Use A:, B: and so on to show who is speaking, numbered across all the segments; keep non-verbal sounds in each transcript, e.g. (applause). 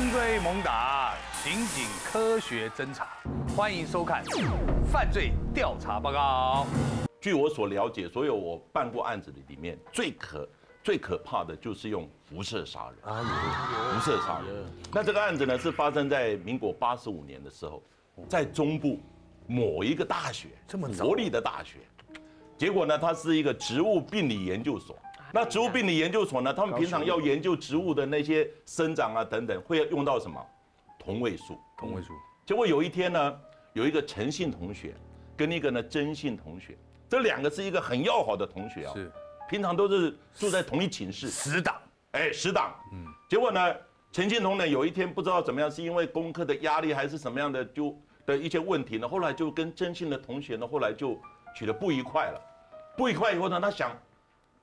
A: 者穷追猛打，刑警科学侦查，欢迎收看《犯罪调查报告》。
B: 据我所了解，所有我办过案子的里面，最可最可怕的就是用辐射杀人。啊，有辐射杀人。那这个案子呢，是发生在民国八十五年的时候，在中部某一个大学，
A: 这么早
B: 国立的大学。结果呢，它是一个植物病理研究所。那植物病理研究所呢，他们平常要研究植物的那些生长啊等等，会用到什么？同位素。
A: 同位素。
B: 结果有一天呢，有一个陈姓同学跟一个呢曾姓同学，这两个是一个很要好的同学啊，
A: 是
B: 平常都是住在同一寝室，
A: 死党。
B: 哎，死党。嗯。结果呢，陈庆同呢有一天不知道怎么样，是因为功课的压力还是什么样的，就的一些问题呢，后来就跟曾姓的同学呢，后来就取得不愉快了。不愉快以后呢，他想。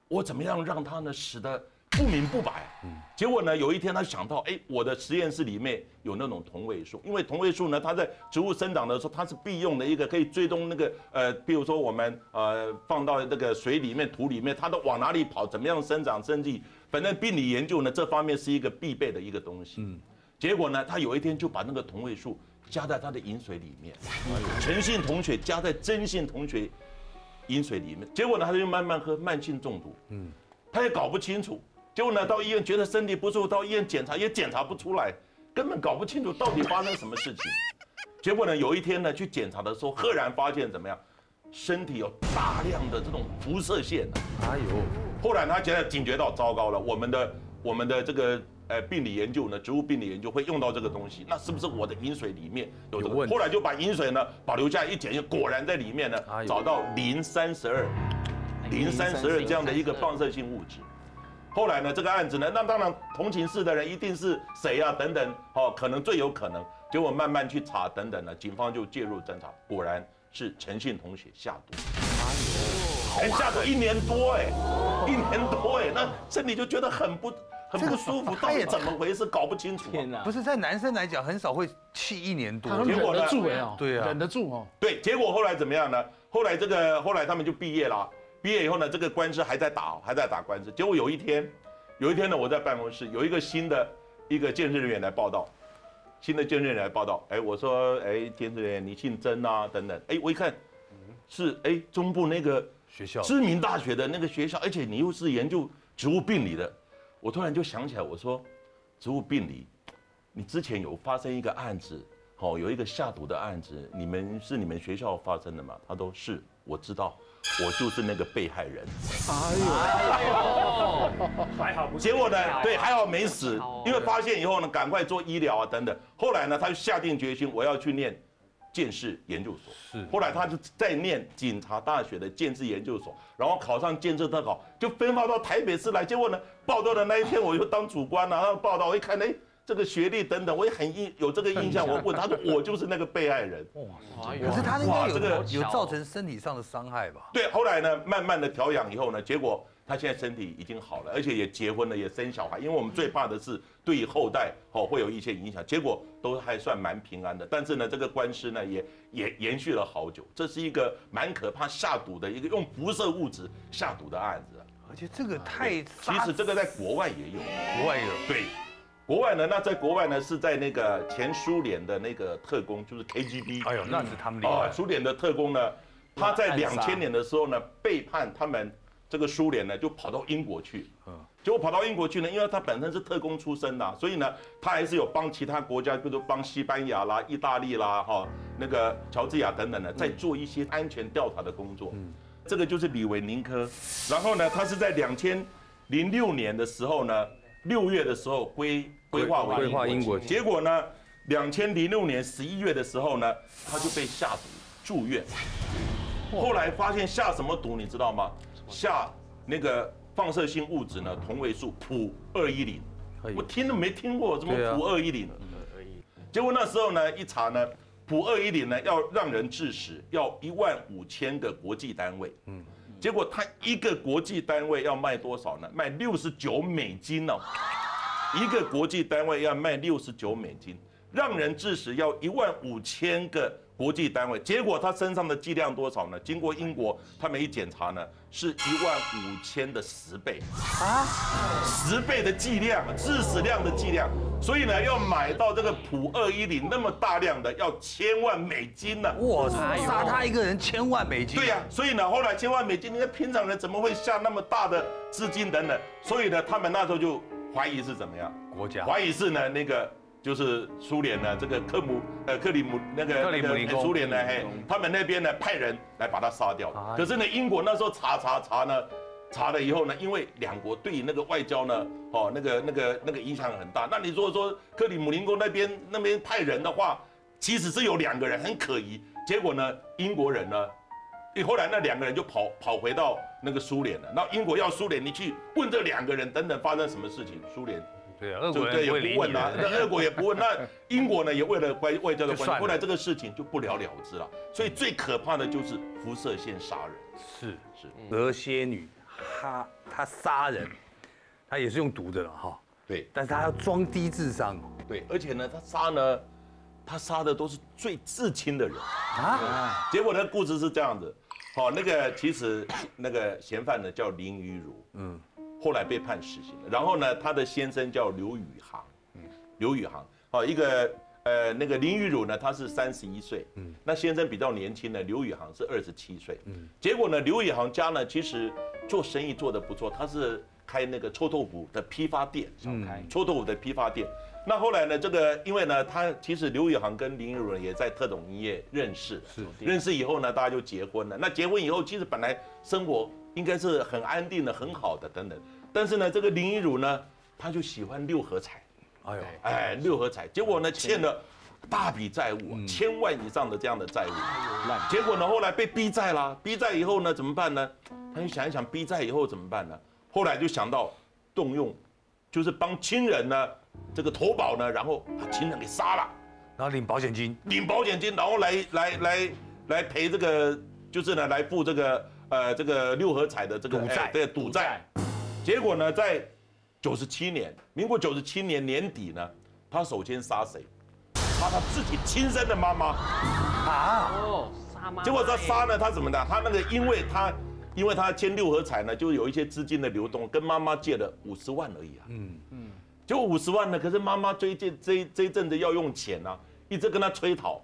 B: 我怎么样让它呢死得不明不白？嗯，结果呢，有一天他想到，哎，我的实验室里面有那种同位素，因为同位素呢，它在植物生长的时候，它是必用的一个可以追踪那个呃，比如说我们呃放到那个水里面、土里面，它都往哪里跑，怎么样生长、生计，反正病理研究呢，这方面是一个必备的一个东西。嗯，结果呢，他有一天就把那个同位素加在他的饮水里面，诚信同学加在真信同学。饮水里面，结果呢，他就慢慢喝，慢性中毒。嗯，他也搞不清楚。结果呢，到医院觉得身体不舒服，到医院检查也检查不出来，根本搞不清楚到底发生什么事情。结果呢，有一天呢，去检查的时候，赫然发现怎么样，身体有大量的这种辐射线。哎呦！后来他觉得警觉到糟糕了，我们的我们的这个。呃，病理研究呢，植物病理研究会用到这个东西，那是不是我的饮水里面有这个？后来就把饮水呢保留下来一检验，果然在里面呢找到磷三十二、磷三十二这样的一个放射性物质。后来呢，这个案子呢，那当然同情室的人一定是谁啊？等等，哦，可能最有可能。结果慢慢去查，等等呢，警方就介入侦查，果然是陈姓同学下毒。哎呦，下毒一年多哎，一年多哎，那身体就觉得很不。很 (laughs) 不舒服，到底怎么回事？搞不清楚。天哪！
A: 不是在男生来讲，很少会气一年多。
C: 结果忍得住哎
A: 对啊，
C: 忍得住哦。
B: 对，结果后来怎么样呢？后来这个后来他们就毕业了。毕业以后呢，这个官司还在打，还在打官司。结果有一天，有一天呢，我在办公室，有一个新的一个健身人员来报道，新的健身人员来报道。哎，我说，哎，健身人员，你姓曾啊？等等。哎，我一看，是哎中部那个
A: 学校
B: 知名大学的那个学校，而且你又是研究植物病理的。我突然就想起来，我说，植物病理，你之前有发生一个案子，好，有一个下毒的案子，你们是你们学校发生的吗？他都是，我知道，我就是那个被害人。哎呦，(laughs) 还好结果呢？对，还好没死，因为发现以后呢，赶快做医疗啊等等。后来呢，他就下定决心，我要去念。建士研究所是，后来他就在念警察大学的建制研究所，然后考上建制特考，就分发到台北市来。结果呢，报道的那一天我就当主官了，然后报道我一看，哎，这个学历等等，我也很印有这个印象。(laughs) 我问他说，我就是那个被害人。
A: 哇，可是他应该有这个有造成身体上的伤害吧？
B: 对，后来呢，慢慢的调养以后呢，结果。他现在身体已经好了，而且也结婚了，也生小孩。因为我们最怕的是对于后代哦会有一些影响，结果都还算蛮平安的。但是呢，这个官司呢也也延续了好久，这是一个蛮可怕下毒的一个用辐射物质下毒的案子。
A: 而且这个太……
B: 其实这个在国外也有，
A: 国外有
B: 对，国外呢，那在国外呢是在那个前苏联的那个特工，就是 KGB。哎呦，
A: 那是他们厉害。
B: 苏联的特工呢，他在两千年的时候呢背叛他们。这个苏联呢，就跑到英国去，嗯，结果跑到英国去呢，因为他本身是特工出身的，所以呢，他还是有帮其他国家，比如帮西班牙啦、意大利啦、哈那个乔治亚等等的，在做一些安全调查的工作。嗯，这个就是李维宁科。然后呢，他是在两千零六年的时候呢，六月的时候规规划为规划英国，结果呢，两千零六年十一月的时候呢，他就被下毒住院。后来发现下什么毒，你知道吗？下那个放射性物质呢？同位素普二一零，我听都没听过，怎么普二一零？结果那时候呢，一查呢，普二一零呢要让人致死，要一万五千个国际单位。嗯，结果他一个国际单位要卖多少呢？卖六十九美金哦，一个国际单位要卖六十九美金，让人致死要一万五千个国际单位，结果他身上的剂量多少呢？经过英国他们一检查呢，是一万五千的十倍啊，十倍的剂量，致死量的剂量，所以呢，要买到这个普二一零那么大量的，要千万美金呢。哇
A: 塞，杀他一个人千万美金。
B: 对呀，所以呢，后来千万美金，你看平常人怎么会下那么大的资金等等？所以呢，他们那时候就怀疑是怎么样？
A: 国家
B: 怀疑是呢那个。就是苏联呢，这个克姆呃克里姆那个
A: 克里姆林宫，
B: 苏联呢，嘿，他们那边呢派人来把他杀掉。可是呢，英国那时候查查查呢，查了以后呢，因为两国对那个外交呢，哦，那个那个那个影响很大。那你如果说克里姆林宫那边那边派人的话，其实是有两个人很可疑。结果呢，英国人呢，后来那两个人就跑跑回到那个苏联了。那英国要苏联，你去问这两个人等等发生什么事情，苏联。
A: 对啊，俄国也不问啊，
B: 那俄国也不问，那英国呢也为了外外交的关系，后来这个事情就不了了之了。所以最可怕的就是辐射线杀人。
A: 是是，蛇蝎女，她她杀人，她也是用毒的了哈。
B: 对，
A: 但是她要装低智商。
B: 对，而且呢，她杀呢，她杀的都是最至亲的人啊。结果呢，故事是这样子，好，那个其实那个嫌犯呢叫林雨如，嗯。后来被判死刑。了。然后呢，他的先生叫刘宇航，嗯，刘宇航，哦，一个呃，那个林玉茹呢，他是三十一岁，嗯，那先生比较年轻呢，刘宇航是二十七岁，嗯，结果呢，刘宇航家呢，其实做生意做得不错，他是开那个臭豆腐的批发店，小开臭豆腐的批发店。那后来呢，这个因为呢，他其实刘宇航跟林玉茹也在特种营业认识，是认识以后呢，大家就结婚了。那结婚以后，其实本来生活。应该是很安定的、很好的等等，但是呢，这个林雨儒呢，他就喜欢六合彩，哎呦，哎，六合彩，结果呢欠了大笔债务，千万以上的这样的债务，结果呢后来被逼债啦，逼债以后呢怎么办呢？他就想一想逼债以后怎么办呢？后来就想到动用，就是帮亲人呢这个投保呢，然后把亲人给杀了，
A: 然后领保险金，
B: 领保险金，然后来来来来赔这个，就是呢来付这个。呃，这个六合彩的这个
A: 赌债，
B: 对赌债，结果呢，在九十七年，民国九十七年年底呢，他首先杀谁？杀他自己亲生的妈妈啊！哦，杀妈。结果他杀呢，他怎么的？他那个，因为他，因为他签六合彩呢，就有一些资金的流动，跟妈妈借了五十万而已啊。嗯嗯。就五十万呢，可是妈妈最近这这一阵子要用钱啊，一直跟他催讨，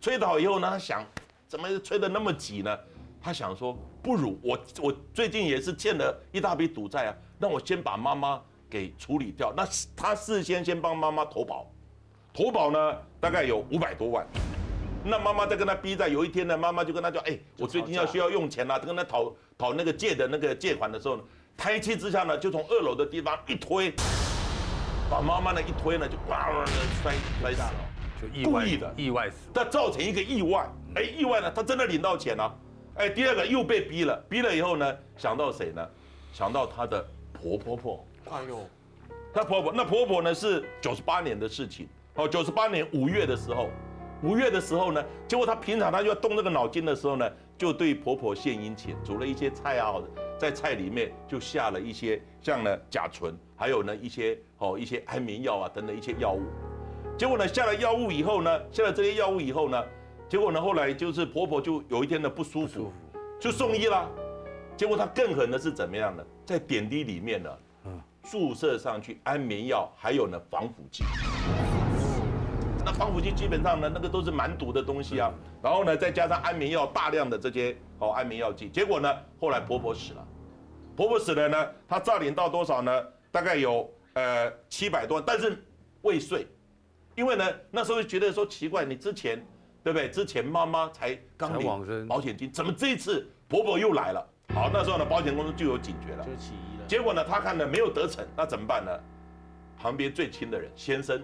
B: 催讨以后呢，他想，怎么催得那么急呢？他想说，不如我我最近也是欠了一大笔赌债啊，那我先把妈妈给处理掉。那他事先先帮妈妈投保，投保呢大概有五百多万。那妈妈在跟他逼债，有一天呢，妈妈就跟他讲，哎，我最近要需要用钱了，跟他讨讨那个借的那个借款的时候呢，胎气之下呢，就从二楼的地方一推，把妈妈呢一推呢，就啪摔摔下了，
A: 就故意的意外死，
B: 他造成一个意外，哎，意外呢，他真的领到钱了。哎，第二个又被逼了，逼了以后呢，想到谁呢？想到她的婆婆婆。哎呦，她婆婆，那婆婆呢是九十八年的事情。哦，九十八年五月的时候，五月的时候呢，结果她平常她就要动这个脑筋的时候呢，就对婆婆献殷勤，煮了一些菜啊，在菜里面就下了一些像呢甲醇，还有呢一些哦一些安眠药啊等等一些药物。结果呢下了药物以后呢，下了这些药物以后呢。结果呢？后来就是婆婆就有一天呢不舒服，就送医了。结果她更狠的是怎么样呢？在点滴里面呢，注射上去安眠药，还有呢防腐剂。那防腐剂基本上呢，那个都是蛮毒的东西啊。然后呢，再加上安眠药，大量的这些哦安眠药剂。结果呢，后来婆婆死了。婆婆死了呢，她诈领到多少呢？大概有呃七百多，但是未遂。因为呢，那时候觉得说奇怪，你之前。对不对？之前妈妈才刚领保险金，怎么这一次婆婆又来了？好，那时候呢，保险公司就有警觉了，
C: 就起疑了。
B: 结果呢，他看呢没有得逞，那怎么办呢？旁边最亲的人先生，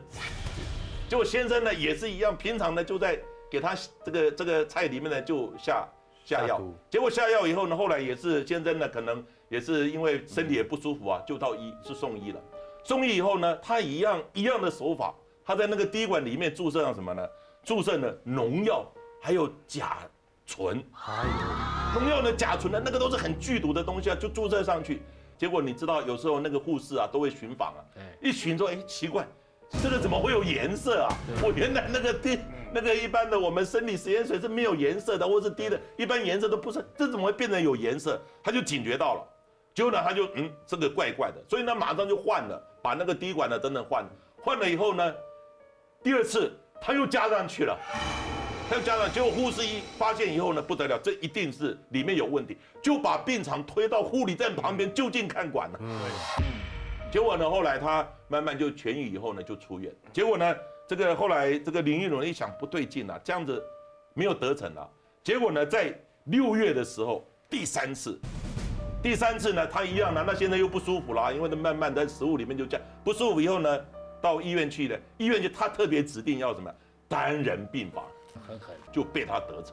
B: 结果先生呢也是一样，平常呢就在给他这个这个菜里面呢就下下药，结果下药以后呢，后来也是先生呢可能也是因为身体也不舒服啊，就到医是送医了。送医以后呢，他一样一样的手法，他在那个滴管里面注射上什么呢？注射了农药，还有甲醇，还有农药的甲醇呢，那个都是很剧毒的东西啊，就注射上去。结果你知道，有时候那个护士啊都会巡访啊，一巡说，哎，奇怪，这个怎么会有颜色啊？我原来那个滴那个一般的我们生理食盐水是没有颜色的，或是滴的，一般颜色都不是，这怎么会变成有颜色？他就警觉到了，结果呢他就嗯这个怪怪的，所以呢马上就换了，把那个滴管呢等等换，换了以后呢，第二次他又加上去了。他又加上，结果护士一发现以后呢，不得了，这一定是里面有问题，就把病床推到护理站旁边就近看管了。嗯，结果呢，后来他慢慢就痊愈以后呢，就出院。结果呢，这个后来这个林玉龙一想不对劲了，这样子没有得逞了。结果呢，在六月的时候第三次，第三次呢，他一样呢，那现在又不舒服了，因为他慢慢在食物里面就这样不舒服以后呢，到医院去了，医院就他特别指定要什么单人病房。很狠，就被他得逞，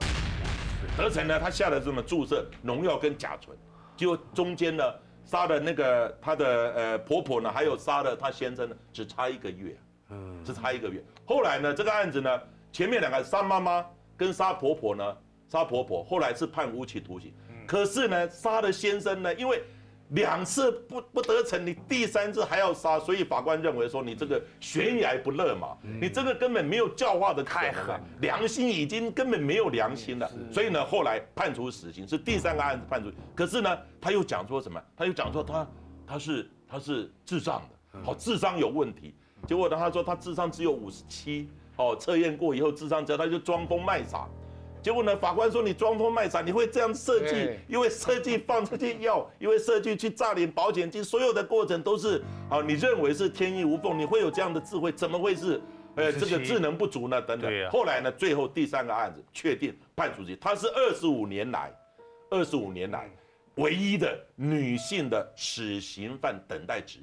B: 得逞呢，他下了这么注射农药跟甲醇，就中间呢杀了那个他的呃婆婆呢，还有杀了他先生呢，只差一个月，嗯，只差一个月。后来呢，这个案子呢，前面两个杀妈妈跟杀婆婆呢，杀婆婆后来是判无期徒刑，可是呢，杀了先生呢，因为。两次不不得逞，你第三次还要杀，所以法官认为说你这个悬崖不勒马，你这个根本没有教化的可能，良心已经根本没有良心了，所以呢后来判处死刑，是第三个案子判处。可是呢他又讲说什么？他又讲说他他是他是智障的，好智商有问题。结果呢他说他智商只有五十七，哦测验过以后智商只有他就装疯卖傻。结果呢？法官说你装疯卖傻，你会这样设计？因为设计放这些药，(laughs) 因为设计去诈领保险金，所有的过程都是啊，你认为是天衣无缝，你会有这样的智慧，怎么会是呃这个智能不足呢？等等。后来呢？最后第三个案子确定判处刑，他是二十五年来，二十五年来唯一的女性的死刑犯等待值。